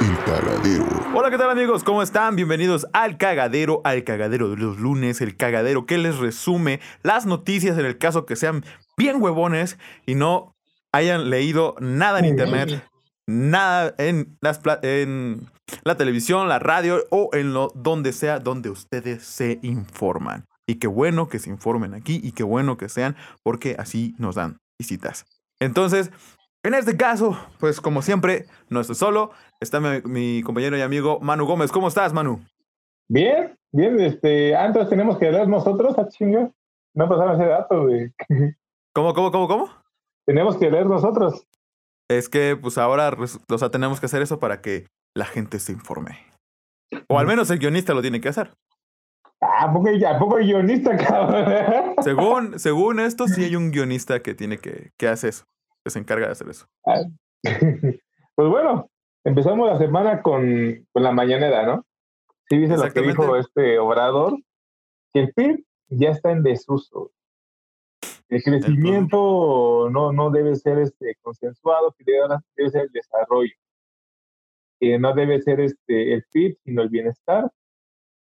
El cagadero. Hola, ¿qué tal amigos? ¿Cómo están? Bienvenidos al cagadero, al cagadero de los lunes, el cagadero que les resume las noticias en el caso que sean bien huevones y no hayan leído nada en internet, nada en, las en la televisión, la radio o en lo donde sea donde ustedes se informan. Y qué bueno que se informen aquí y qué bueno que sean porque así nos dan visitas. Entonces, en este caso, pues como siempre, no estoy solo, está mi, mi compañero y amigo Manu Gómez. ¿Cómo estás, Manu? Bien, bien, este, antes tenemos que leer nosotros, a. No pasaron ese dato, güey. ¿Cómo, cómo, cómo, cómo? Tenemos que leer nosotros. Es que pues ahora res- o sea, tenemos que hacer eso para que la gente se informe. O al menos el guionista lo tiene que hacer. Ah, ¿A poco, ¿a poco hay guionista, cabrón? Según, según esto, sí hay un guionista que tiene que, que hace eso, que se encarga de hacer eso. pues bueno, empezamos la semana con, con la mañanera, ¿no? Sí, dice lo que dijo este Obrador, que el PIB ya está en desuso. El crecimiento no, no debe ser este, consensuado, debe, ser el desarrollo. Que no debe ser este, el PIB, sino el bienestar,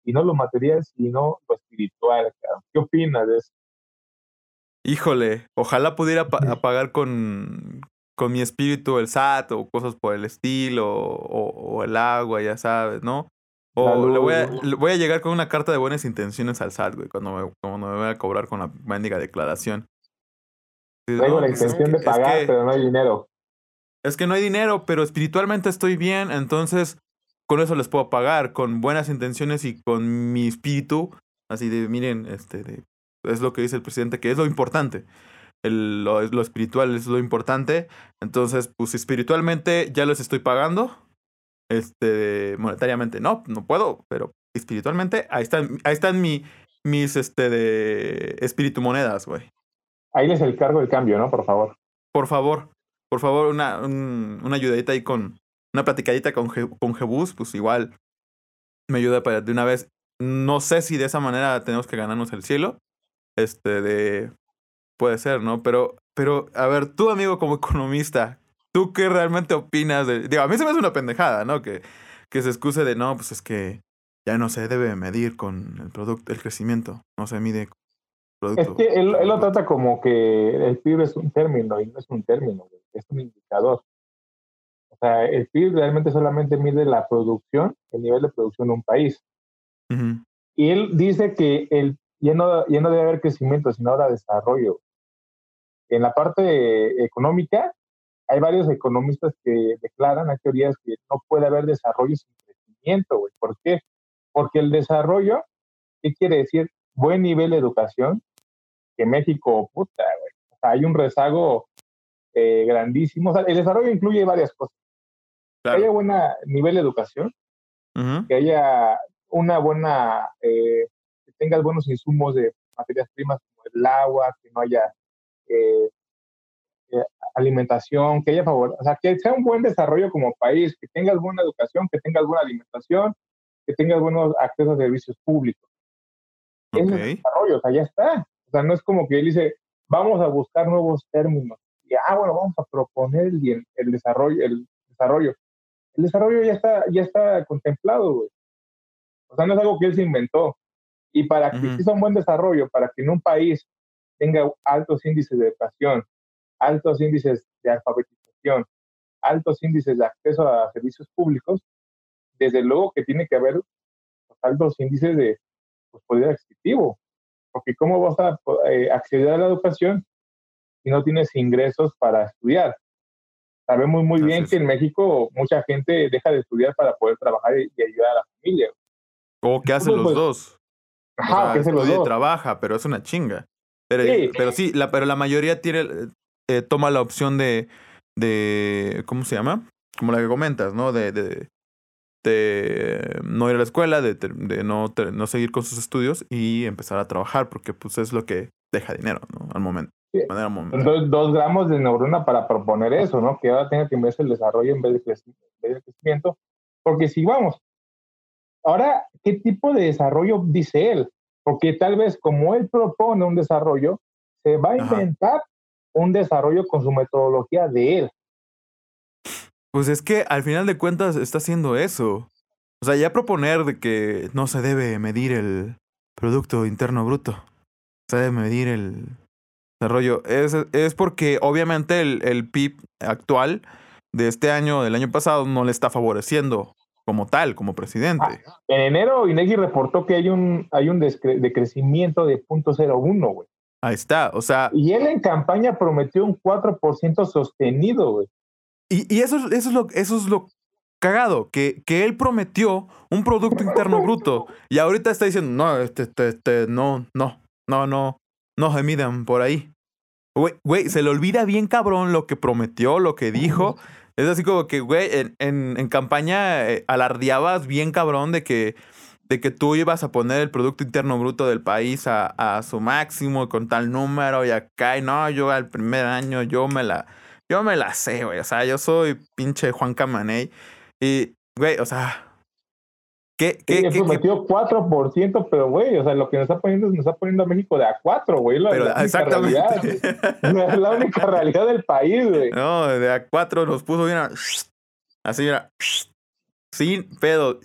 y no lo material, sino lo espiritual. ¿Qué opinas de eso? Híjole, ojalá pudiera pa- apagar con, con mi espíritu el SAT o cosas por el estilo, o, o el agua, ya sabes, ¿no? O Salud. le voy, a, le voy a llegar con una carta de buenas intenciones al SAT, güey, cuando me, cuando me voy a cobrar con la mendiga declaración. No, la intención de pagar, que, pero no hay dinero. es que no hay dinero, pero espiritualmente estoy bien, entonces con eso les puedo pagar, con buenas intenciones y con mi espíritu, así de, miren, este, de- es lo que dice el presidente, que es lo importante. El- lo, lo espiritual es lo importante. Entonces, pues espiritualmente ya les estoy pagando. Este, monetariamente no, no puedo, pero espiritualmente ahí están, ahí están mi, mis, este, de espíritu monedas, güey. Ahí les el cargo el cambio, ¿no? Por favor. Por favor, por favor, una, un- una ayudadita ahí con, una platicadita con, Je- con Jebus, pues igual me ayuda para de una vez. No sé si de esa manera tenemos que ganarnos el cielo. Este, de. Puede ser, ¿no? Pero, pero, a ver, tú, amigo, como economista, ¿tú qué realmente opinas de.? Digo, a mí se me hace una pendejada, ¿no? Que, que se excuse de, no, pues es que ya no se debe medir con el producto, el crecimiento. No se mide con el Es producto. que él, él lo trata como que el PIB es un término y no es un término, es un indicador. O sea, el PIB realmente solamente mide la producción, el nivel de producción de un país. Y él dice que el, ya, no, ya no debe haber crecimiento, sino ahora desarrollo. En la parte económica, hay varios economistas que declaran, hay teorías que no puede haber desarrollo sin crecimiento, güey. ¿Por qué? Porque el desarrollo, ¿qué quiere decir? Buen nivel de educación, que México, puta, güey. O sea, hay un rezago eh, grandísimo. O sea, el desarrollo incluye varias cosas. Que haya Claro. buen nivel de educación, Ujú. que haya una buena, eh, tengas buenos insumos de materias primas como el agua, que no haya eh, eh, alimentación, que haya favor, o sea, que sea un buen desarrollo como país, que tengas buena educación, que tengas buena alimentación, que tengas buenos accesos a servicios públicos. Ese es el desarrollo, o sea, ya está. O sea, no es como que él dice, vamos a buscar nuevos términos. Y, ah, bueno, vamos a proponer el desarrollo, el desarrollo. El desarrollo ya está, ya está contemplado, güey. O sea, no es algo que él se inventó. Y para que Ujú. exista un buen desarrollo, para que en un país tenga altos índices de educación, altos índices de alfabetización, altos índices de acceso a servicios públicos, desde luego que tiene que haber altos índices de pues, poder adquisitivo. Porque ¿cómo vas a eh, acceder a la educación si no tienes ingresos para estudiar? Sabemos muy bien que en México mucha gente deja de estudiar para poder trabajar y, y ayudar a la familia. O que hacen los Pues, dos. O Ajá, sea, que hacen los estudia y dos. trabaja, pero es una chinga. Pero Sí. pero sí, la, pero la mayoría tiene, eh, toma la opción de, de, ¿cómo se llama? Como la que comentas, ¿no? De, de, de no ir a la escuela, de, de no, no seguir con sus estudios y empezar a trabajar, porque pues es lo que deja dinero, ¿no? Al momento. De manera. Entonces, dos gramos de neurona para proponer eso, ¿no? Que ahora tenga que verse el desarrollo en vez de crecimiento. Porque si vamos, ahora, ¿qué tipo de desarrollo dice él? Porque tal vez como él propone un desarrollo, se va a Ajá. inventar un desarrollo con su metodología de él. Pues es que al final de cuentas está haciendo eso. O sea, ya proponer de que no se debe medir el Producto Interno Bruto. Se debe medir el desarrollo. Es, es porque obviamente el, el PIB actual de este año, del año pasado, no le está favoreciendo como tal, como presidente. Ah, en enero, Inegi reportó que hay un, hay un decrecimiento de 0.01, güey. Ahí está, o sea. Y él en campaña prometió un 4% sostenido, güey. Y, y, eso, eso, es lo, eso es lo cagado, que, que él prometió un Producto Interno Bruto y ahorita está diciendo, no, este, este, este, no, no, no, no, no se midan por ahí. Güey, güey, se le olvida bien cabrón lo que prometió, lo que dijo. Es así como que, güey, en, en, campaña eh, alardeabas bien cabrón de que, de que tú ibas a poner el Producto Interno Bruto del país a, a su máximo con tal número y acá, y no, yo al primer año yo me la, yo me la sé, güey. O sea, yo soy pinche Juan Camaney. Y, güey, o sea, ¿Qué, qué, sí, qué, prometió 4%, pero güey, o sea, lo que nos está poniendo es nos está poniendo a México de a 4, güey. Exactamente. Realidad, es la única realidad del país, güey. No, de a 4 nos puso bien a, así, mira, sin pedo.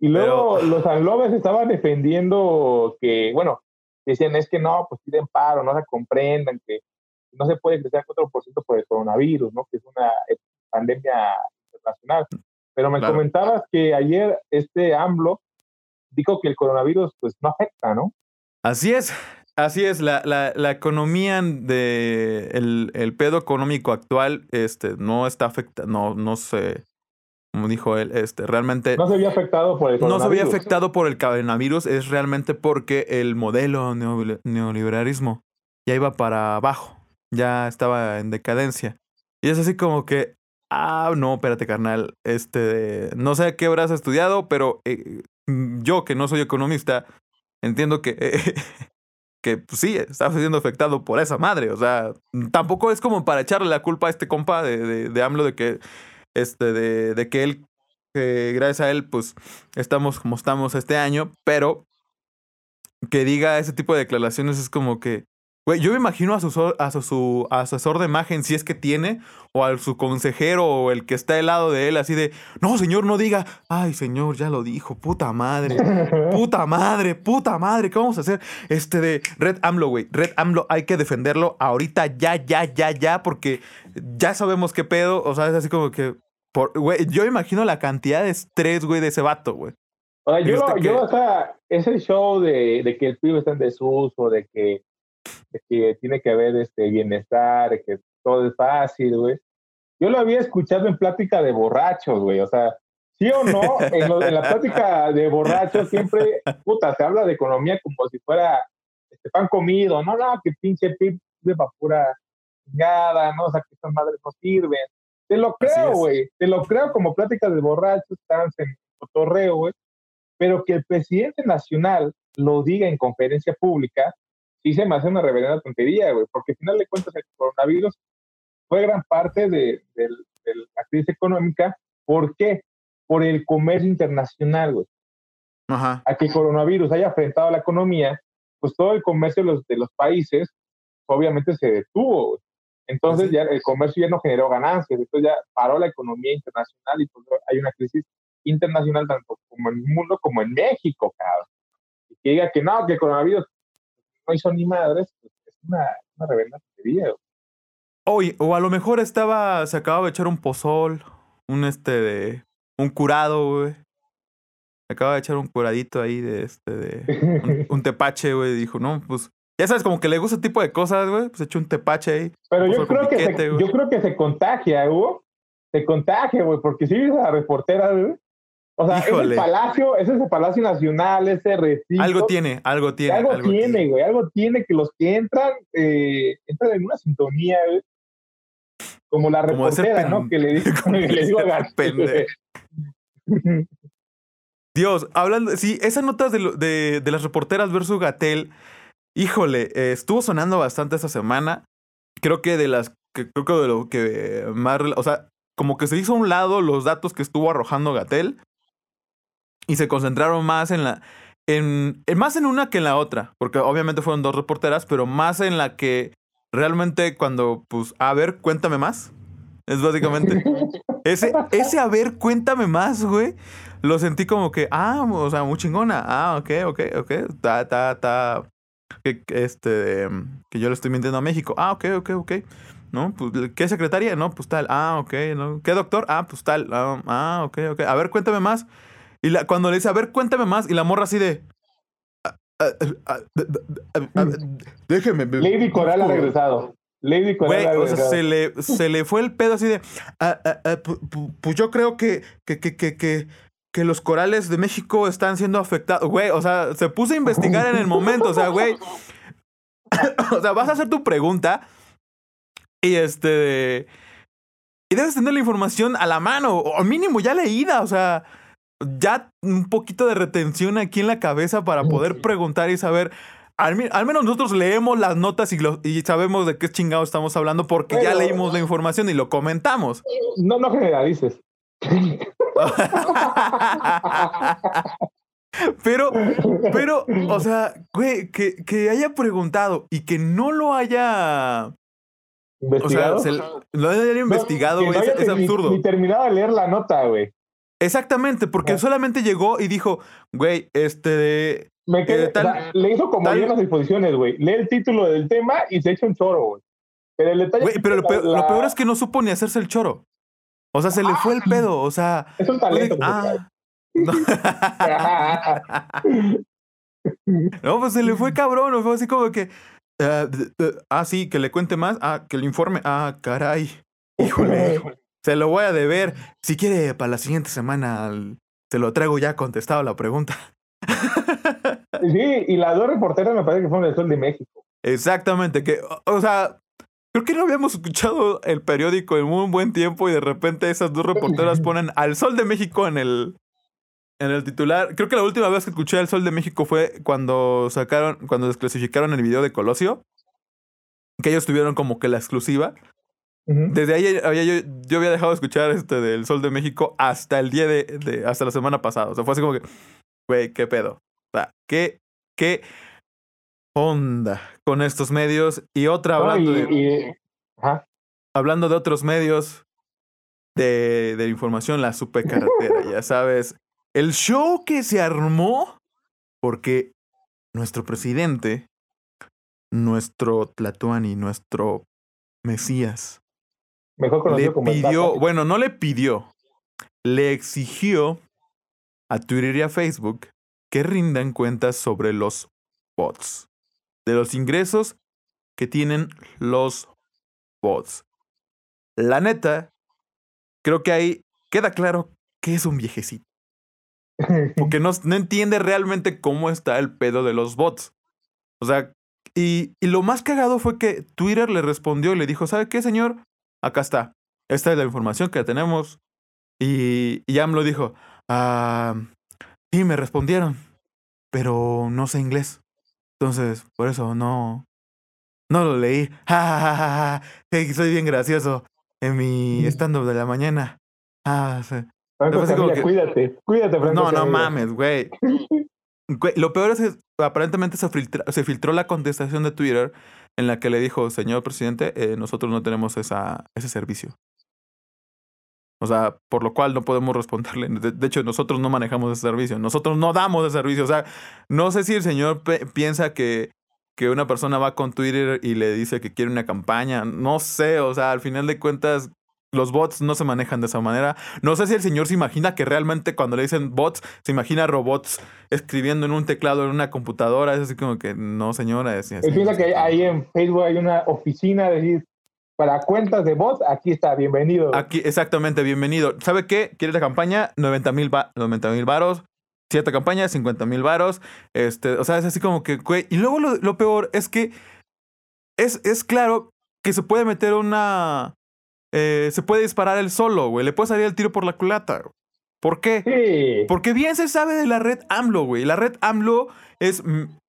Y luego pero... los anglobes estaban defendiendo que, bueno, decían es que no, pues piden paro, no se comprendan que no se puede crecer a 4% por el coronavirus, ¿no? Que es una pandemia internacional. Pero me claro. comentabas que ayer este AMLO dijo que el coronavirus pues no afecta, ¿no? Así es, así es. La, la, la economía de el, el, pedo económico actual este, no está afectado, no, no se, como dijo él, este, realmente... No se había afectado por el coronavirus. No se había afectado por el coronavirus, es realmente porque el modelo neoliberalismo ya iba para abajo, ya estaba en decadencia. Y es así como que, Ah, no, espérate, carnal. Este, no sé qué habrás estudiado, pero eh, yo, que no soy economista, entiendo que, eh, que pues, sí, está siendo afectado por esa madre. O sea, tampoco es como para echarle la culpa a este compa de, de, de AMLO de que, este, de, de que él, que gracias a él, pues estamos como estamos este año, pero que diga ese tipo de declaraciones es como que, Güey, yo me imagino a su, a, su, asesor de imagen, si es que tiene, o a su consejero, o el que está al lado de él, así de, no, señor, no diga, ay, señor, ya lo dijo, puta madre, puta madre, puta madre, ¿qué vamos a hacer? Este de Red AMLO, güey, Red AMLO, hay que defenderlo ahorita, ya, ya, ya, ya, porque ya sabemos qué pedo, o sea, es así como que, por, güey, yo me imagino la cantidad de estrés, güey, de ese vato, güey. O sea, yo, que... yo, o sea, ese show de, de que el pibe está en desuso, de que que tiene que haber este bienestar, que todo es fácil, güey. Yo lo había escuchado en plática de borrachos, güey. O sea, sí o no, en, lo, en, la plática de borrachos siempre, puta, se habla de economía como si fuera este pan comido. No, no, que pinche pip de pura chingada, ¿no? O sea, que estas madres no sirven. Te lo creo, güey. Te lo creo como plática de borrachos, están en cotorreo, güey. Pero que el presidente nacional lo diga en conferencia pública, sí se me hace una reverenda tontería, güey, porque al final de cuentas el coronavirus fue gran parte de, de, de la crisis económica. ¿Por qué? Por el comercio internacional, güey. Ajá. A que el coronavirus haya afectado a la economía, pues todo el comercio de los, de los países obviamente se detuvo, güey. Entonces ya el comercio ya no generó ganancias, entonces ya paró la economía internacional y pues hay una crisis internacional tanto como en el mundo como en México, cabrón. Y que diga que no, que el coronavirus no hizo ni madres, pues es una, una tontería. Oye, o a lo mejor estaba, se acababa de echar un pozol, un este de, un curado, güey. Acaba de echar un curadito ahí de este, de, un, un tepache, güey. Dijo, no, pues, ya sabes, como que le gusta ese tipo de cosas, güey. Pues echó un tepache ahí. Pero yo creo, piquete, que se, yo creo que se contagia, güey. Se contagia, güey, porque si ves a la reportera, güey. O sea, Híjole. ese palacio, ese es el Palacio Nacional, ese recinto. Algo tiene, algo tiene. Algo, algo tiene, tiene, güey, algo tiene que los que entran, eh, entran en una sintonía, güey. Como la reportera, ¿no? Que le, digo, que le digo a Gatel, Dios, hablando, sí, esas notas de, de, de las reporteras versus Gatel, híjole, eh, estuvo sonando bastante esta semana. Creo que de las, que, creo que de lo que más, o sea, como que se hizo a un lado los datos que estuvo arrojando Gatel y se concentraron más en la. En, en, más en una que en la otra, porque obviamente fueron dos reporteras, pero más en la que realmente cuando, pues, a ver, cuéntame más. Es básicamente. Ese, ese a ver, cuéntame más, güey. Lo sentí como que, ah, o sea, muy chingona. Ah, ok, ok, ok. Ta, ta, ta. Que, este, que yo le estoy mintiendo a México. Ah, ok, ok, ok. ¿No? Pues, ¿qué secretaria? No, pues tal. Ah, ok, ¿no? ¿Qué doctor? Ah, pues tal. Ah, ah ok, ok. A ver, cuéntame más. Y la, cuando le dice, a ver, cuéntame más, y la morra así de. Déjeme. Lady Coral ha regresado. Lady Coral o sea, se le, se le fue el pedo así de. pues yo creo que, que, que, que, que, los corales de México están siendo afectados. Güey, o sea, se puso a investigar en el momento. O sea, güey. o sea, vas a hacer tu pregunta. Y este. Y debes tener la información a la mano, o mínimo ya leída, o sea, ya un poquito de retención aquí en la cabeza para poder preguntar y saber. Al, menos nosotros leemos las notas y, y sabemos de qué chingado estamos hablando porque ya leímos la información y lo comentamos. No, no generalices. pero, pero, o sea, güey, que, que haya preguntado y que no lo haya ¿Investigado? O sea, lo haya investigado, güey, es, absurdo. Ni, terminado de leer la nota, güey. Exactamente, porque solamente llegó y dijo, güey, este. Me quedé, tal, le hizo como tal, las disposiciones, güey. Lee el título del tema y se echa un choro, güey. Pero el detalle. Güey, pero lo peor, es que no supo ni hacerse el choro. O sea, se le fue el pedo. O sea. Es un talento. Ah, no. pues se le fue cabrón. Fue así como que. Uh, ah, sí, que le cuente más. Ah, que le informe. Ah, caray. Híjole. Se lo voy a deber. Si quiere, para la siguiente semana te lo traigo ya contestado la pregunta. Sí, y las dos reporteras me parece que fueron del Sol de México. Exactamente, que, o sea, creo que no habíamos escuchado el periódico en un buen tiempo y de repente esas dos reporteras ponen al Sol de México en el, en el titular. Creo que la última vez que escuché al Sol de México fue cuando sacaron, cuando desclasificaron el video de Colosio, que ellos tuvieron como que la exclusiva. Desde ahí había, yo, yo, había dejado de escuchar este del Sol de México hasta el día de, de, hasta la semana pasada. O sea, fue así como que, güey, qué pedo. O sea, qué, qué onda con estos medios. Y otra hablando de. Hablando de otros medios de, de información, la supercarretera, ya sabes. El show que se armó porque nuestro presidente, nuestro Tlatuani, nuestro Mesías, Mejor conocido le pidió, bueno, no le pidió, le exigió a Twitter y a Facebook que rindan cuentas sobre los bots, de los ingresos que tienen los bots. La neta, creo que ahí queda claro que es un viejecito. Porque no, no entiende realmente cómo está el pedo de los bots. O sea, y, y, lo más cagado fue que Twitter le respondió y le dijo, ¿sabe qué, señor? Acá está. Esta es la información que tenemos. Y, y lo dijo, ah, sí, me respondieron, pero no sé inglés. Entonces, por eso no, no lo leí. Ja, soy bien gracioso en mi mm. stand-up de la mañana. Ah, sí. cuídate, cuídate, Franco No, no mames, güey. Lo peor es que aparentemente se, se filtró la contestación de Twitter en la que le dijo, señor presidente, eh, nosotros no tenemos esa, ese servicio. O sea, por lo cual no podemos responderle. De, hecho, nosotros no manejamos ese servicio. Nosotros no damos ese servicio. O sea, no sé si el señor piensa que, que una persona va con Twitter y le dice que quiere una campaña. No sé. O sea, al final de cuentas, los bots no se manejan de esa manera. No sé si el señor se imagina que realmente cuando le dicen bots, se imagina robots escribiendo en un teclado en una computadora. Es así como que no, señora. Es, piensa que ahí en Facebook hay una oficina de para cuentas de bots, aquí está, bienvenido. Aquí, exactamente, bienvenido. ¿Sabe qué? ¿Quiere la campaña? 90 mil varos. Siete campañas, 50 mil varos. Este, o sea, es así como que, Y luego lo, lo peor es que es, es claro que se puede meter una eh, se puede disparar él solo, güey. Le puede salir el tiro por la culata. ¿Por qué? Porque bien se sabe de la red AMLO, güey. La red AMLO es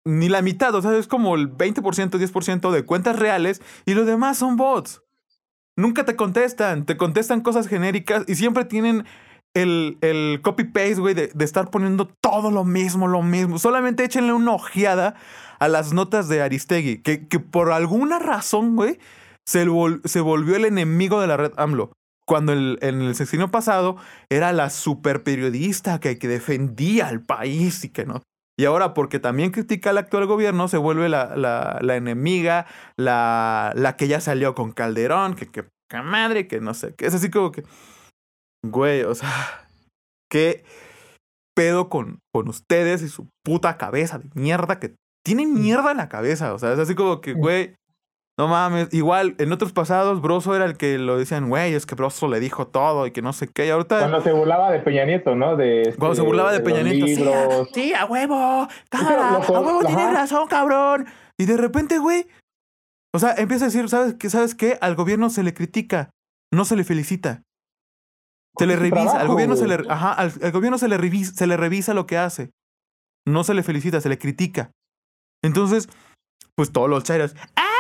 ni la mitad, o sea, es como el 20%, 10% de cuentas reales y lo demás son bots. Nunca te contestan, te contestan cosas genéricas y siempre tienen el, el copy-paste, güey, de, de, estar poniendo todo lo mismo, lo mismo. Solamente échenle una ojeada a las notas de Aristegui, que, que por alguna razón, güey, se, volvió el enemigo de la red AMLO. cuando el, en el sexenio pasado era la super periodista que, que defendía al país y que no. Y ahora, porque también critica al actual gobierno, se vuelve la, la, la enemiga, la, la que ya salió con Calderón, que, que, que madre, que no sé, que es así como que, güey, o sea, qué pedo con, con ustedes y su puta cabeza de mierda que tienen mierda en la cabeza, o sea, es así como que, güey, no mames, igual en otros pasados Broso era el que lo decían, güey, es que Broso le dijo todo y que no sé qué. Y ahorita. Cuando se burlaba de Peña Nieto, ¿no? De este, Cuando se burlaba de, de Peña Nieto. Sí, a, sí, a huevo, cámara, a huevo ajá. tienes razón, cabrón. Y de repente, güey. O sea, empieza a decir, ¿sabes qué? ¿Sabes qué? Al gobierno se le critica, no se le felicita. Se le revisa, al gobierno se le, ajá, al, al gobierno se le revisa, se le revisa lo que hace. No se le felicita, se le critica. Entonces, pues todos los chairos, ¡ah!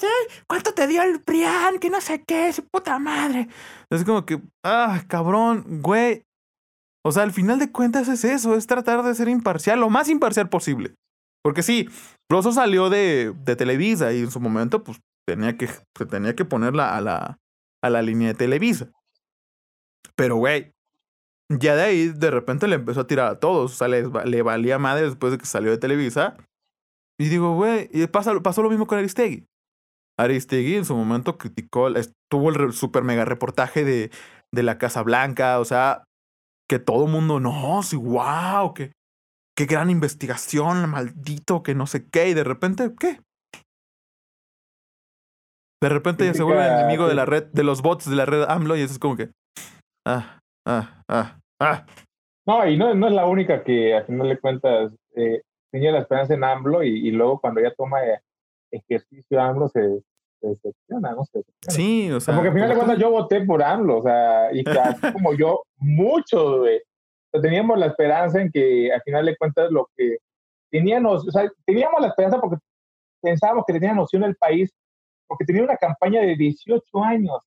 ¿Cómo vas a hacer? ¿Cuánto te dio el Prián? Que no sé qué, su puta madre. Es como que, ah, cabrón, güey. O sea, al final de cuentas es eso, es tratar de ser imparcial, lo más imparcial posible. Porque sí, Broso salió de, Televisa y en su momento, pues, tenía que, se tenía que ponerla a la, a la línea de Televisa. Pero, güey, ya de ahí de repente le empezó a tirar a todos. O sea, le valía madre después de que salió de Televisa. Y digo, güey, y pasó lo mismo con Aristegui. Aristegui en su momento criticó, tuvo el super mega reportaje de, de la Casa Blanca, o sea, que todo mundo, no, sí, wow, que, qué gran investigación, maldito, que no sé qué, y de repente, ¿qué? De repente ya se vuelve enemigo de la red, de los bots de la red AMLO, y eso es como que, ah, ah, ah, ah. No, y no, no es la única que a final de cuentas eh, tenía la esperanza en AMLO y, y luego cuando ya toma eh, ejercicio AMLO se decepciona, ¿no? Sí, o sea. Porque al final de cuentas yo voté por AMLO, o sea, y así como yo, muchos, güey. Teníamos la esperanza en que al final de cuentas lo que teníamos, o sea, teníamos la esperanza porque pensábamos que tenía noción del país, porque tenía una campaña de 18 años.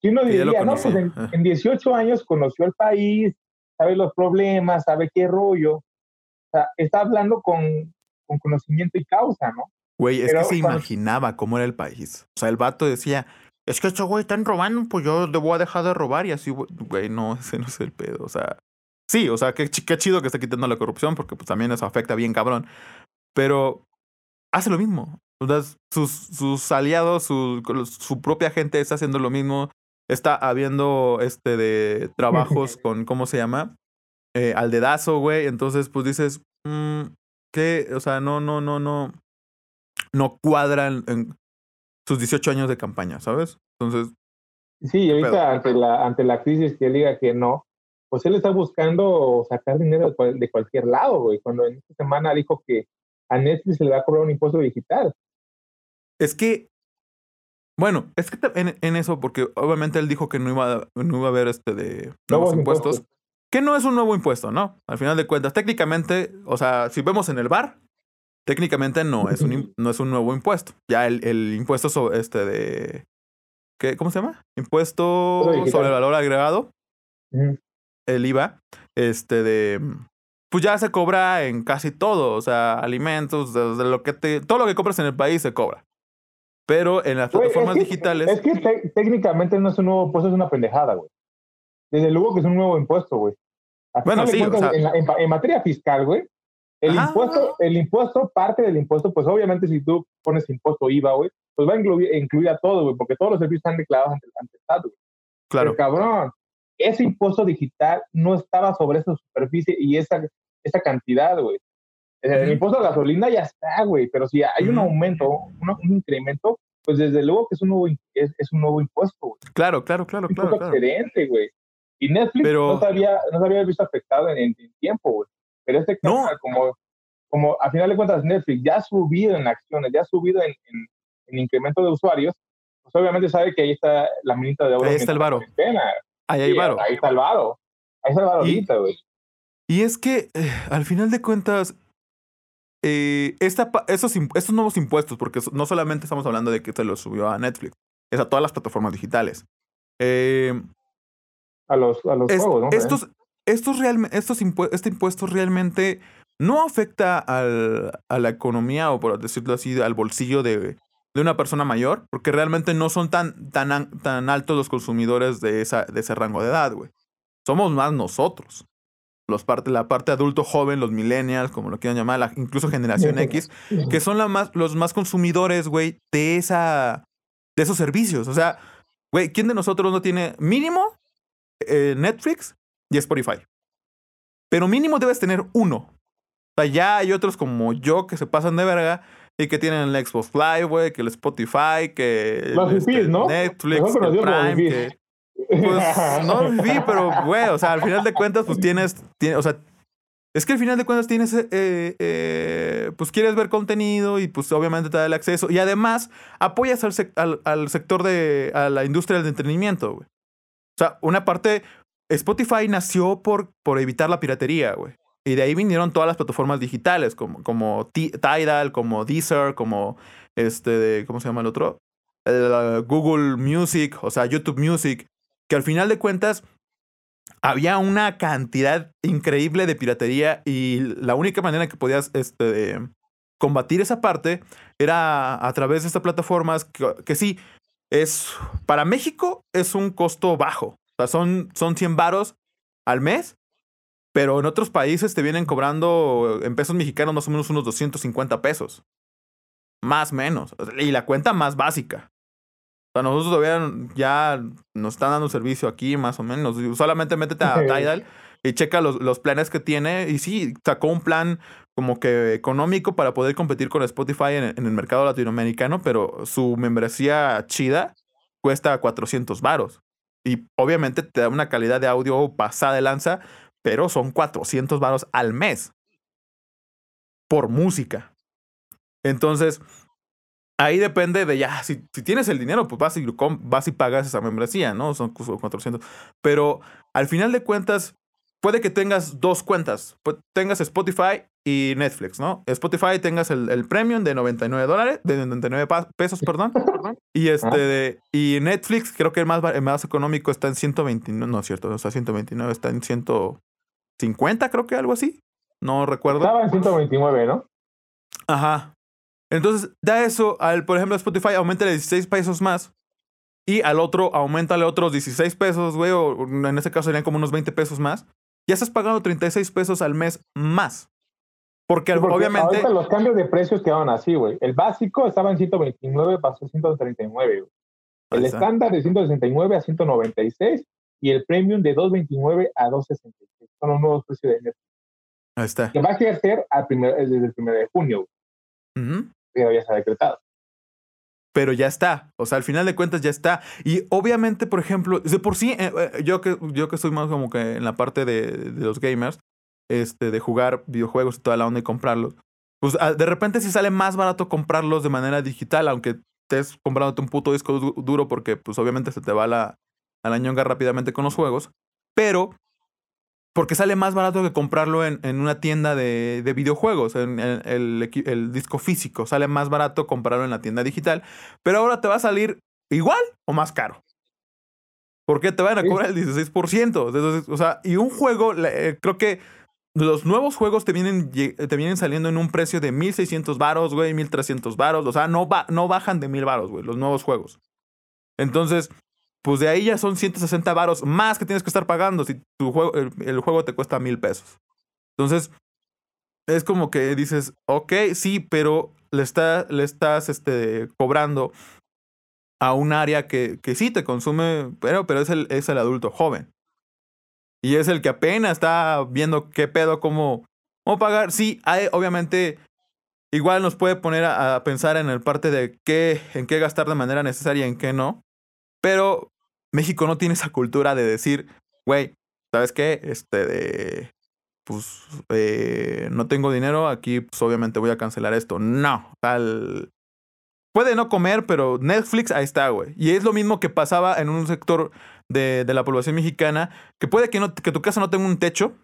Y uno diría, no, pues en, en 18 años conoció el país, sabe los problemas, sabe qué rollo. O sea, está hablando con, con conocimiento y causa, ¿no? Güey, es Pero que se imaginaba cómo era el país. O sea, el vato decía, es que estos güey están robando, pues yo le voy a dejar de robar y así, güey, no, ese no es el pedo. O sea, sí, o sea, qué, qué chido que está quitando la corrupción porque pues también eso afecta bien cabrón. Pero hace lo mismo. O sea, sus, sus aliados, su, su propia gente está haciendo lo mismo. Está habiendo este de trabajos con, ¿cómo se llama? Eh, al dedazo, güey. Entonces, pues dices, mm, ¿qué? O sea, no, no, no, no. No cuadran en sus 18 años de campaña, ¿sabes? Entonces, Sí, y ¿Qué ahorita pedo? ante la, ante la crisis que él diga que no, pues él está buscando sacar dinero de, cual- de cualquier lado, güey. Cuando en esta semana dijo que a Netflix se le va a cobrar un impuesto digital. es que. Bueno, es que en, en eso, porque obviamente él dijo que no iba, a- no iba a haber este de nuevos Nuevos impuestos. impuestos. Que no es un nuevo impuesto, ¿no? Al final de cuentas, técnicamente, o sea, si vemos en el bar, técnicamente no es un, no es un nuevo impuesto. Ya el, el impuesto sobre este de. ¿qué, ¿Cómo se llama? Impuesto sobre el valor agregado, el IVA, este de. Pues ya se cobra en casi todo, o sea, alimentos, de, de lo que te, todo lo que compras en el país se cobra. Pero en las Güey, plataformas es que- digitales. Es que te- técnicamente no es un nuevo impuesto, es una pendejada, güey. Desde luego que es un nuevo impuesto, güey. Bueno, sí, o cuentas, sea- en, la- en pa- en materia fiscal, güey, el Ajá. impuesto, el impuesto, parte del impuesto, pues obviamente si tú pones impuesto IVA, güey, pues va a incluir, incluir a todo, güey, porque todos los servicios están declarados ante, ante el Estado, güey. claro. Pero cabrón, ese impuesto digital no estaba sobre esa superficie y esa, esa cantidad, güey. El impuesto a la gasolina ya está, güey, pero si hay un aumento, un, un incremento, pues desde luego que es un nuevo, es, es un nuevo impuesto, güey. Claro, claro, claro, Un claro, claro. güey. Y Netflix Pero- no, se había, no se había visto afectado en, en- en tiempo, güey. Pero este No. canal, como, como a final de cuentas Netflix ya ha subido en acciones, ya ha subido en, en, en incremento de usuarios, pues obviamente sabe que ahí está la minita de oro. Ahí está el varo. Ahí hay Sí, varo. Ahí está el varo. Ahí está el varo Y- ahorita, güey. Y es que, eh, al final de cuentas, eh, esta, esos, estos nuevos impuestos, porque no solamente estamos hablando de que se los subió a Netflix, es a todas las plataformas digitales. Eh, A los, a los juegos, ¿no? estos, estos, realme- estos impue- este impuesto realmente no afecta al, a la economía o por decirlo así, al bolsillo de, de una persona mayor, porque realmente no son tan, tan, tan altos los consumidores de, esa, de ese rango de edad, güey. Somos más nosotros. Los parte, la parte adulto joven, los millennials, como lo quieran llamar, incluso generación X, que son la más, los más consumidores, güey, de, esa, de esos servicios. O sea, güey, ¿quién de nosotros no tiene mínimo eh, Netflix y Spotify? Pero mínimo debes tener uno. O sea, ya hay otros como yo que se pasan de verga y que tienen el Xbox Live, güey, que el Spotify, que el, este, ¿no? Netflix, el Prime, que... Pues no vi, pero, güey, o sea, al final de cuentas, pues tienes, o sea, es que al final de cuentas tienes, eh, eh, pues quieres ver contenido y pues obviamente te da el acceso. Y además apoyas al, al, sector de, a la industria del entretenimiento, güey. O sea, una parte, Spotify nació por, por evitar la piratería, güey. Y de ahí vinieron todas las plataformas digitales, como, como Tidal, como Deezer, como este, ¿cómo se llama el otro? Google Music, o sea, YouTube Music, que al final de cuentas había una cantidad increíble de piratería y la única manera que podías este, combatir esa parte era a través de estas plataformas que, que, sí, es, para México es un costo bajo, o sea, son, son 100 varos al mes pero en otros países te vienen cobrando en pesos mexicanos más o menos unos 250 pesos. Más o menos. Y la cuenta más básica. O sea, nosotros todavía ya nos están dando servicio aquí, más o menos. Solamente métete a Tidal y checa los, los, planes que tiene. Y sí, sacó un plan como que económico para poder competir con Spotify en, en el mercado latinoamericano, pero su membresía chida cuesta 400 varos. Y obviamente te da una calidad de audio pasada de lanza, pero son 400 varos al mes por música. Entonces, ahí depende de ya, si, si tienes el dinero, pues vas y, vas y pagas esa membresía, ¿no? Son 400. Pero al final de cuentas, puede que tengas dos cuentas. tengas Spotify y Netflix, ¿no? Spotify tengas el, el premium de 99 dólares, de 99 pesos, perdón. y este, y Netflix, creo que el más, el más económico está en 129, no es cierto, o sea, 129, está en 100, 50, creo que algo así. No recuerdo. Estaba en 129, ¿no? Ajá. Entonces, da eso al, por ejemplo, Spotify, aumenta 16 pesos más. Y al otro, aumentale otros 16 pesos, güey, o en ese caso serían como unos 20 pesos más. Ya estás pagando 36 pesos al mes más. Porque, obviamente. Ahorita los cambios de precios quedaban así, güey. El básico estaba en 129, pasó a 139, güey. El estándar de 169 a 196 y el premium de 229 a 266. Son los nuevos precios de Netflix. Ahí está. Que va a ejercer al primer, desde el 1 de junio. Pero ya está decretado. Pero ya está. O sea, al final de cuentas ya está. Y obviamente, por ejemplo, de por sí, eh, eh, yo, que, yo que estoy más como que en la parte de, de los gamers, este, de jugar videojuegos y toda la onda y comprarlos, pues ah, de repente sí sale más barato comprarlos de manera digital, aunque estés comprándote un puto disco duro porque pues obviamente se te va la, a la ñonga rápidamente con los juegos, pero porque sale más barato que comprarlo en, en una tienda de, de videojuegos, en, el, el, disco físico. Sale más barato comprarlo en la tienda digital, pero ahora te va a salir igual o más caro. Porque te van a cobrar el 16%. Entonces, o sea, y un juego, eh, creo que los nuevos juegos te vienen, te vienen saliendo en un precio de 1600 varos, güey, 1300 varos. O sea, no, no bajan de 1000 varos, güey, los nuevos juegos. Entonces, pues de ahí ya son 160 varos más que tienes que estar pagando si tu juego, el, juego te cuesta mil pesos. Entonces, es como que dices, ok, sí, pero le, está, le estás este, cobrando a un área que, que sí te consume, pero, pero es, el, es el adulto joven. Y es el que apenas está viendo qué pedo, cómo, cómo pagar. Sí, hay, obviamente, igual nos puede poner a, pensar en el parte de qué, en qué gastar de manera necesaria y en qué no. Pero México no tiene esa cultura de decir, güey, ¿sabes qué? Este, de, pues, eh, no tengo dinero, aquí pues obviamente voy a cancelar esto. No, tal... Puede no comer, pero Netflix ahí está, güey. Y es lo mismo que pasaba en un sector de, de la población mexicana, que puede que, no, que tu casa no tenga un techo,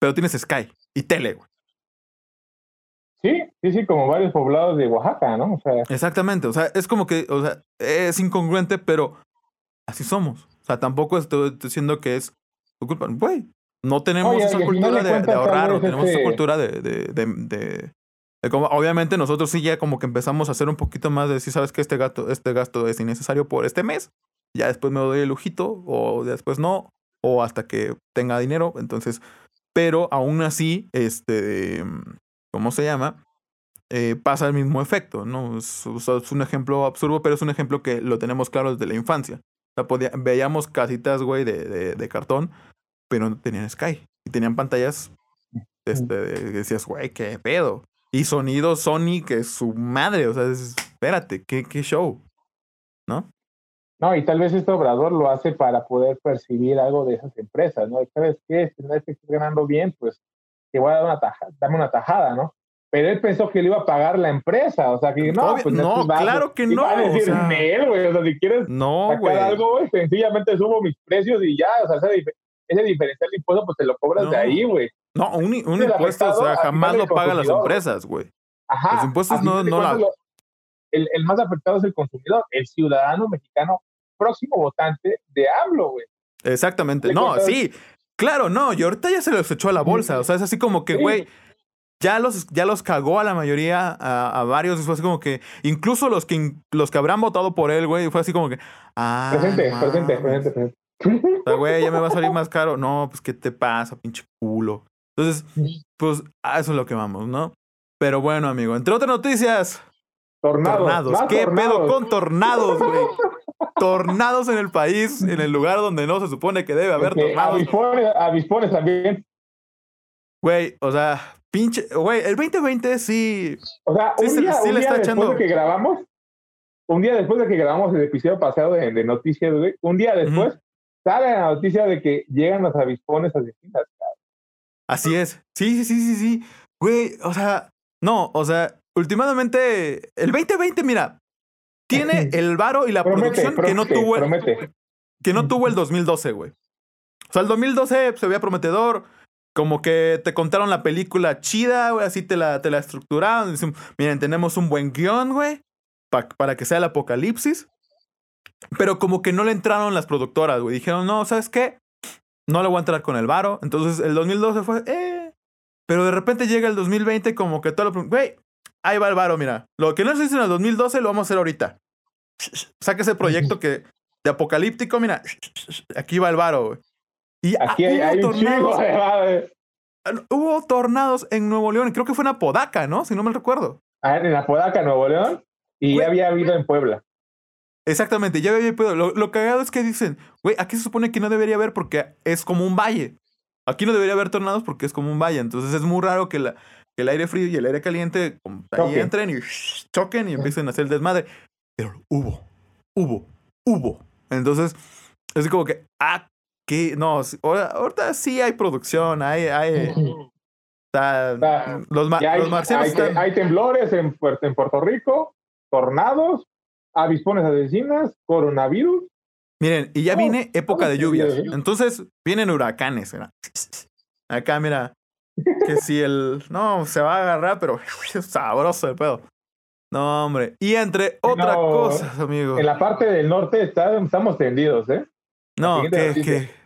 pero tienes Sky y tele, güey. Sí, sí, sí, como varios poblados de Oaxaca, ¿no? O sea... Exactamente, o sea, es como que, o sea, es incongruente, pero así somos. O sea, tampoco estoy diciendo que es tu culpa. Güey, no tenemos esa cultura de, ahorrar, o tenemos esa cultura de, de, Como, obviamente nosotros sí ya como que empezamos a hacer un poquito más de si sabes que este gasto, este gasto es innecesario por este mes, ya después me doy el lujito, o después no, o hasta que tenga dinero. Entonces, pero aún así, este, ¿cómo se llama? Eh, pasa el mismo efecto, ¿no? Es, un ejemplo absurdo, pero es un ejemplo que lo tenemos claro desde la infancia. Veíamos casitas, güey, de, de, cartón, pero no tenían Sky. Y tenían pantallas, este, decías, güey, qué pedo. Y sonido Sony, que es su madre, o sea, espérate, qué, qué show, ¿no? No, y tal vez este obrador lo hace para poder percibir algo de esas empresas, ¿no? ¿Sabes qué? Si no es que estés ganando bien, pues te voy a dar una tajada, dame una tajada, ¿no? Pero él pensó que le iba a pagar la empresa, o sea, que no, pues no, claro que no. A decir, o sea, güey, o sea, si quieres no, sacar algo, güey, sencillamente subo mis precios y ya, o sea, ese, ese diferencial de impuesto, pues te lo cobras de ahí, güey. No, un, un impuesto, o sea, jamás lo pagan las empresas, güey. Ajá. Los impuestos no, no la... el, el más afectado es el consumidor, el ciudadano mexicano próximo votante de AMLO, güey. Exactamente. No, sí. Claro, no. Y ahorita ya se los echó a la bolsa. O sea, es así como que, güey, ya los, ya los cagó a la mayoría, a, varios. Fue así como que, incluso los que, los que habrán votado por él, güey, fue así como que, ah. Presente, presente, presente, presente. O sea, güey, ya me va a salir más caro. No, pues, ¿qué te pasa, pinche culo? Entonces, pues, a eso es lo que vamos, ¿no? Pero bueno, amigo, entre otras noticias. Tornados. ¿Qué pedo con tornados, güey? tornados en el país, en el lugar donde no se supone que debe haber tornados. Avispones, también. Güey, o sea, pinche, güey, el 2020 sí. O sea, un día, sí, le está echando... después de que grabamos, un día después de que grabamos el episodio pasado de, Noticias, güey, un día después sale la noticia de que llegan los avispones asesinas. Así es. Sí, sí, sí, sí, sí. Güey, o sea, no, o sea, últimamente, el 2020, mira, tiene el varo y la producción que no tuvo el, que no tuvo el 2012, güey. O sea, el 2012 se veía prometedor, como que te contaron la película chida, güey, así te la, te la estructuraron. Dicen, miren, tenemos un buen guion, güey, para que sea el apocalipsis. Pero como que no le entraron las productoras, güey. Dijeron, no, ¿sabes qué? No le voy a entrar con el varo. Entonces el 2012 fue, eh. Pero de repente llega el 2020 como que todo lo... Güey, ahí va el varo, mira. Lo que no se hizo en el 2012 lo vamos a hacer ahorita. Saca ese proyecto que de apocalíptico, mira, aquí va el varo, güey. Y aquí hay, hubo, tornados, hubo tornados en Nuevo León, creo que fue en Apodaca, ¿no? Si no me recuerdo. Ah, en Apodaca, Nuevo León, y ya había habido en Puebla. Exactamente, ya había habido. Lo, lo cagado es que dicen, güey, aquí se supone que no debería haber porque es como un valle. Aquí no debería haber tornados porque es como un valle. Entonces es muy raro que la, el aire frío y el aire caliente ahí entren y choquen y empiecen a hacer el desmadre. Pero hubo, hubo, hubo. Entonces, es como que, ah, que no, ahorita sí hay producción, hay, hay. los, hay, marcianos hay, temblores en, en Puerto Rico, tornados, avispones asesinas, coronavirus. Miren, y ya viene época de lluvias. Entonces vienen huracanes. Acá, mira, que si el. No, se va a agarrar, pero sabroso el pedo. No, hombre. Y entre otras cosas, amigo. En la parte del norte estamos tendidos, ¿eh? No, que, que...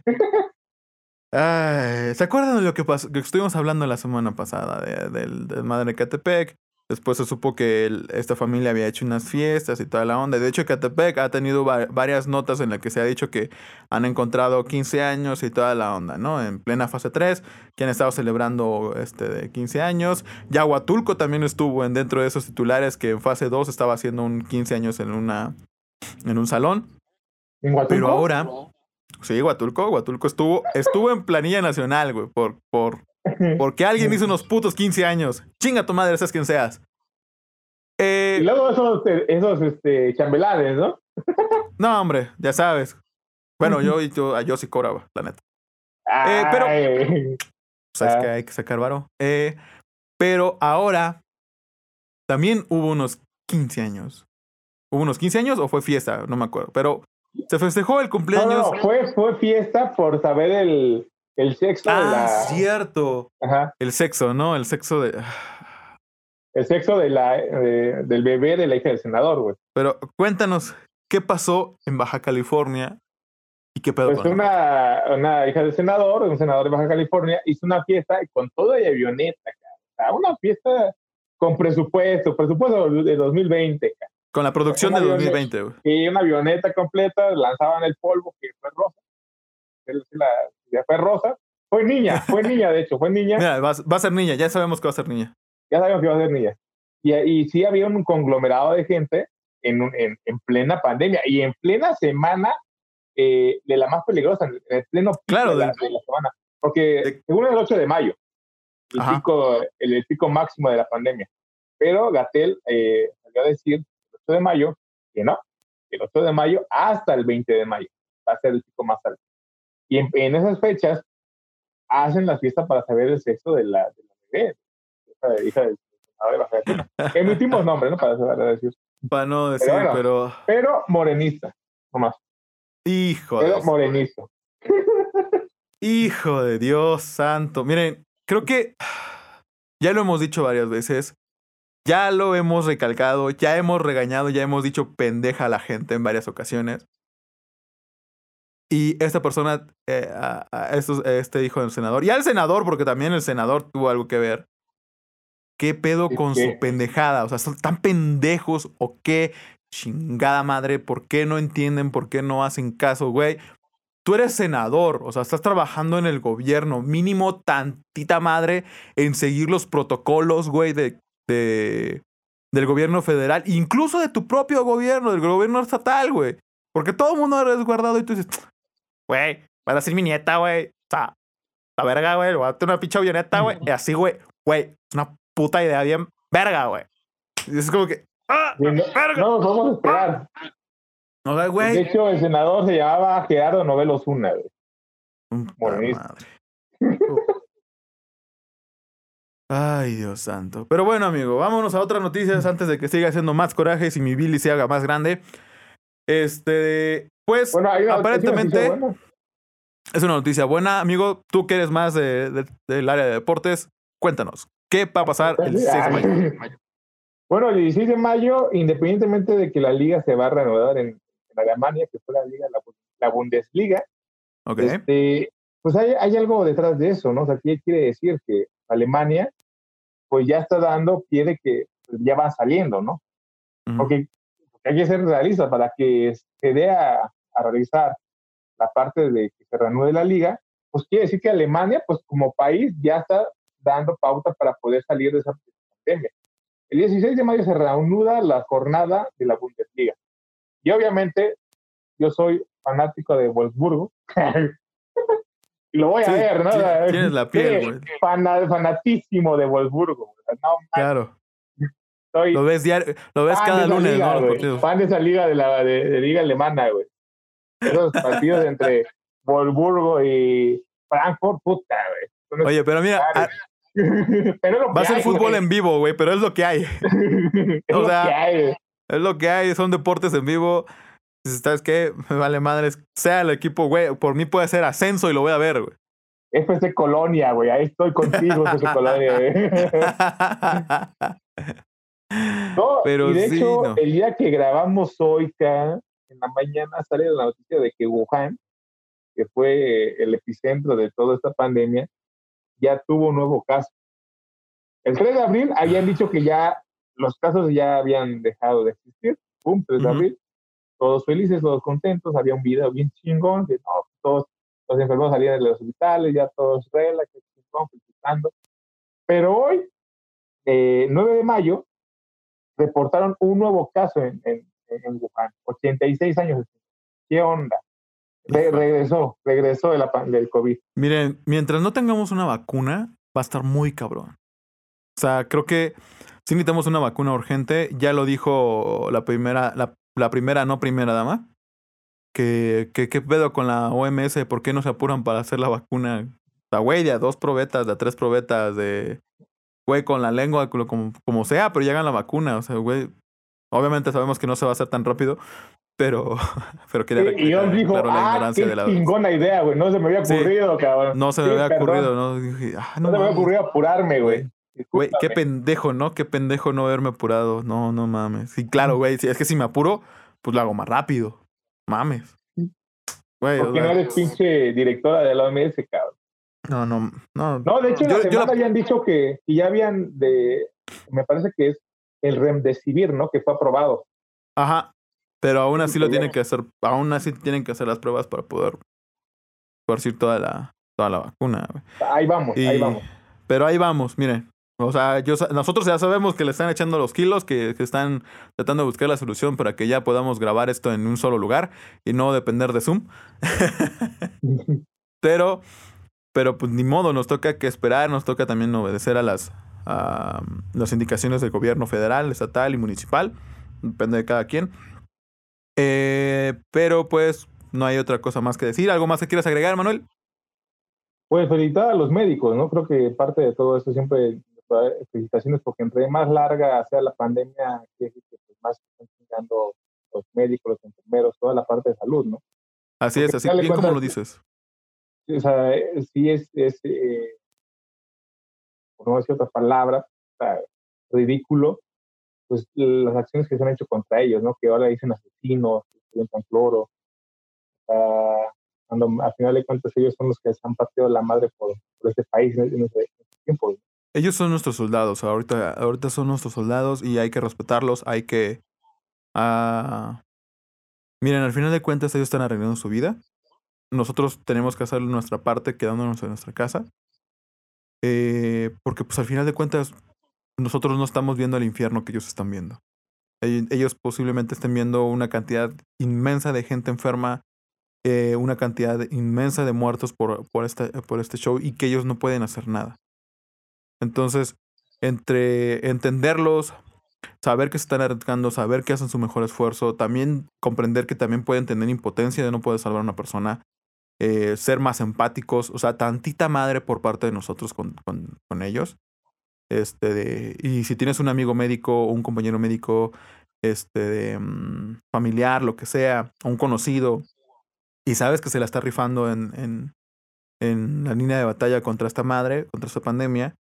¿Se acuerdan de lo que pasó? Que estuvimos hablando la semana pasada del de, de Madre Catepec. Después se supo que esta familia había hecho unas fiestas y toda la onda. De hecho, Catepec ha tenido varias notas en las que se ha dicho que han encontrado 15 años y toda la onda, ¿no? En plena fase 3, que han estado celebrando este, de 15 años. Yaguatulco también estuvo en dentro de esos titulares que en fase 2 estaba haciendo un 15 años en, una, en un salón. ¿En Pero ahora... Sí, Huatulco, Huatulco estuvo, estuvo en planilla nacional, güey, por, por porque alguien hizo unos putos 15 años. Chinga tu madre, seas quien seas. Eh, y luego esos, esos este, chambelanes, ¿no? no, hombre, ya sabes. Bueno, yo, yo, yo sí cobraba, la neta. Eh, pero. Sabes que hay que sacar varo. Eh, pero ahora también hubo unos 15 años. ¿Hubo unos 15 años o fue fiesta? No me acuerdo. Pero se festejó el cumpleaños. No, fue, fue fiesta por saber el, el sexo ah, de la. cierto. Ajá. El sexo, ¿no? El sexo de. El sexo de la, del bebé de la hija del senador, güey. Pero cuéntanos, ¿qué pasó en Baja California y qué pedo? Pues una, una hija del senador, un senador de Baja California, hizo una fiesta con toda la avioneta, una fiesta con presupuesto, presupuesto de 2020. Con la producción de 2020, güey. Y una avioneta completa, lanzaban el polvo, que fue rosa. La, fue rosa. Fue niña, fue niña, de hecho, fue niña. Mira, va, a ser niña, ya sabemos que va a ser niña. Ya sabemos que va a ser niña. Y, y sí había un conglomerado de gente en, en, en plena pandemia y en plena semana eh, de la más peligrosa, en el pleno claro, de, la, semana. Porque según el 8 de mayo, el pico, el, pico, máximo de la pandemia. Pero Gatel eh, salió a decir el 8 de mayo que no, el 8 de mayo hasta el 20 de mayo va a ser el pico más alto. Y en, esas fechas hacen la fiesta para saber el sexo de la, de la bebé, hija, hija del Emitimos nombre, ¿no? Para saber decir. Para no decir, pero, pero. morenista, nomás. Hijo pero de morenista. Hijo de Dios santo. Miren, creo que ya lo hemos dicho varias veces. Ya lo hemos recalcado, ya hemos regañado, ya hemos dicho pendeja a la gente en varias ocasiones. Y esta persona, eh, este hijo del senador, y al senador, porque también el senador tuvo algo que ver, ¿Qué pedo con su pendejada? O sea, ¿son tan pendejos o qué? Chingada madre, ¿por qué no entienden? ¿Por qué no hacen caso, güey? Tú eres senador, o sea, estás trabajando en el gobierno, mínimo tantita madre en seguir los protocolos, güey, de, de, del gobierno federal, incluso de tu propio gobierno, del gobierno estatal, güey. Porque todo el mundo eres guardado y tú dices, güey, va a ser mi nieta, güey. O sea, la verga, güey, voy a tener una pinche avioneta, güey. Y así, güey, güey, una puta idea bien verga, güey. Es como que. ¡Ah! No, no nos vamos a esperar. No, güey. De hecho, el senador se llamaba Gerardo Novelos Una, güey. Ay, Dios santo. Pero bueno, amigo, vámonos a otras noticias antes de que siga haciendo más corajes y mi Billy se haga más grande. Este, pues, aparentemente. Es una noticia buena, amigo. Tú que eres más de, del área de deportes, cuéntanos. ¿Qué va a pasar el 16 de mayo? Bueno, el 16 de mayo, independientemente de que la liga se va a reanudar en, Alemania, que fue la liga, la, Bundesliga, este, pues hay, hay, algo detrás de eso, ¿no? O sea, ¿qué quiere decir? Que Alemania, pues ya está dando pie de que pues, ya van saliendo, ¿no? porque, hay que ser realistas para que se dé a, a realizar la parte de que se reanude la liga, pues quiere decir que Alemania, pues como país, ya está dando pauta para poder salir de esa pandemia. El 16 de mayo se reanuda la jornada de la Bundesliga. Y obviamente yo soy fanático de Wolfsburgo. y lo voy a ver, ¿no? tienes la piel, fanatísimo de Wolfsburgo. claro. lo ves, lo ves cada lunes, ¿no? Fan de esa liga de la de, liga alemana, güey. Esos partidos entre Wolfsburgo y Frankfurt, puta, güey. Oye, pero mira, Va a ser fútbol en vivo, güey, pero es lo que hay. es o sea, es lo que hay, son deportes en vivo. ¿Sabes qué? Me vale madres. Sea el equipo, güey. Por mí puede ser ascenso y lo voy a ver, güey. FC Colonia, güey. Ahí estoy contigo, FC Colonia, güey. no, pero y de hecho, el día que grabamos hoy, en la mañana sale la noticia de que Wuhan, que fue el epicentro de toda esta pandemia, ya tuvo un nuevo caso. El 3 de abril habían dicho que ya los casos ya habían dejado de existir. Pum, 3 de abril. Todos felices, todos contentos. Había un video bien chingón no, todos los enfermos salían de los hospitales, ya todos relax, chingón, felicitando. Pero hoy, eh, 9 de mayo, reportaron un nuevo caso en, en, en Wuhan. 86 años. ¿Qué onda? regresó, regresó de la, del COVID. Miren, mientras no tengamos una vacuna, va a estar muy cabrón. O sea, creo que si necesitamos una vacuna urgente. Ya lo dijo la primera, la, la primera, no primera dama. Que, que, ¿Qué pedo con la OMS? ¿Por qué no se apuran para hacer la vacuna? Sea, güey, de a dos probetas, de a tres probetas, de. Güey, con la lengua, como, como sea, pero llegan la vacuna. O sea, güey. Obviamente sabemos que no se va a hacer tan rápido, pero, pero quería Y yo dijo, ah, qué de la chingona idea, güey. No se me había ocurrido, cabrón. No se me había ocurrido, ¿no? Dije, ah, no, no se me había ocurrido apurarme, güey. Güey, qué pendejo, ¿no? Qué pendejo no haberme apurado. No, no mames. Sí, claro, güey. es que si me apuro, pues lo hago más rápido. Mames. Güey, ¿Por qué no eres pinche directora de la OMS, cabrón? No, no, no. No, de hecho, yo, la semana habían dicho que, que, ya habían de, me parece que es el remdesivir, ¿no? Que fue aprobado. Ajá, pero aún así lo tienen que hacer, aún así tienen que hacer las pruebas para poder esparcir toda la, toda la vacuna. Ahí vamos, ahí vamos. Pero ahí vamos, miren. O sea, yo, nosotros ya sabemos que le están echando los kilos, que, que, están tratando de buscar la solución para que ya podamos grabar esto en un solo lugar y no depender de Zoom. pero, pero pues ni modo, nos toca que esperar, nos toca también obedecer a las, a, las indicaciones del gobierno federal, estatal y municipal. Depende de cada quien. Eh, pero pues no hay otra cosa más que decir. ¿Algo más que quieras agregar, Manuel? Pues felicitar a los médicos, ¿no? Creo que parte de todo esto siempre felicitaciones porque entre más larga sea la pandemia, que pues, más están chingando los médicos, los enfermeros, toda la parte de salud, ¿no? Así es, así bien como lo dices. O sea, sí es, es eh, por no decir otra palabra, ridículo, pues las acciones que se han hecho contra ellos, ¿no? Que ahora dicen asesinos, que tan cloro. cuando al final de cuentas ellos son los que se han partido la madre por, por este país en, en ese tiempo. Ellos son nuestros soldados, ahorita, ahorita son nuestros soldados y hay que respetarlos, hay que... Uh, miren, al final de cuentas ellos están arreglando su vida. Nosotros tenemos que hacer nuestra parte quedándonos en nuestra casa. Eh, porque pues al final de cuentas nosotros no estamos viendo el infierno que ellos están viendo. Ellos posiblemente estén viendo una cantidad inmensa de gente enferma, eh, una cantidad inmensa de muertos por, por, este, por este show y que ellos no pueden hacer nada. Entonces, entre entenderlos, saber que se están arriesgando, saber que hacen su mejor esfuerzo, también comprender que también pueden tener impotencia de no poder salvar a una persona, eh, ser más empáticos, o sea, tantita madre por parte de nosotros con, con, con ellos. Este de, y si tienes un amigo médico un compañero médico, este de, mm, familiar, lo que sea, un conocido, y sabes que se la está rifando en, en, en la línea de batalla contra esta madre, contra esta pandemia,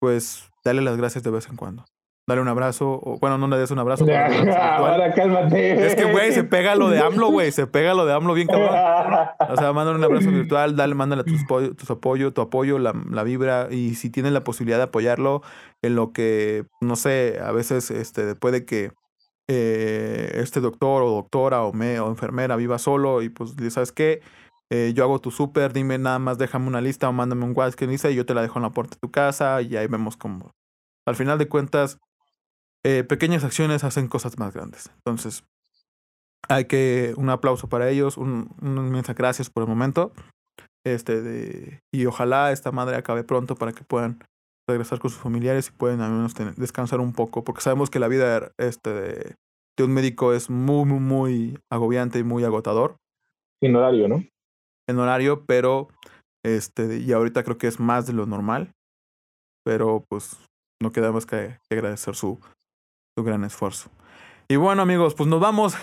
pues dale las gracias de vez en cuando. Dale un abrazo, o bueno, no le des un abrazo. ahora cálmate. Es que, güey, se pega lo de AMLO, güey, se pega lo de AMLO bien cabrón. O sea, mándale un abrazo virtual, dale, mándale tus, tus apoyo, tu apoyo, la, la, vibra, y si tienes la posibilidad de apoyarlo en lo que, no sé, a veces este, puede que eh, este doctor o doctora o, me, o enfermera viva solo y pues, ¿sabes qué? Eh, yo hago tu súper, dime nada más, déjame una lista o mándame un WhatsApp que dice y yo te la dejo en la puerta de tu casa y ahí vemos cómo. Al final de cuentas, eh, pequeñas acciones hacen cosas más grandes. Entonces, hay que un aplauso para ellos, un, inmensa gracias por el momento. Este de, y ojalá esta madre acabe pronto para que puedan regresar con sus familiares y puedan al menos descansar un poco, porque sabemos que la vida este, de, de un médico es muy, muy, muy agobiante y muy agotador. Sin horario, ¿no? En horario, pero este, y ahorita creo que es más de lo normal, pero pues no queda más que, agradecer su, su gran esfuerzo. Y bueno amigos, pues nos vamos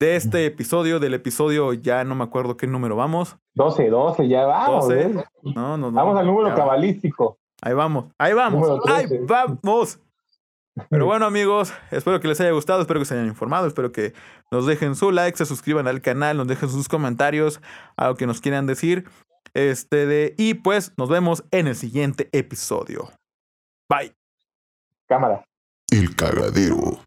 de este episodio, del episodio ya no me acuerdo qué número vamos. 12, 12, ya vamos. No, no, vamos al número cabalístico. Ahí vamos, ahí vamos, ahí vamos. Pero bueno, amigos, espero que les haya gustado, espero que se hayan informado, espero que nos dejen su like, se suscriban al canal, nos dejen sus comentarios, algo que nos quieran decir. Este de, y pues nos vemos en el siguiente episodio. Bye. Cámara. El cagadero.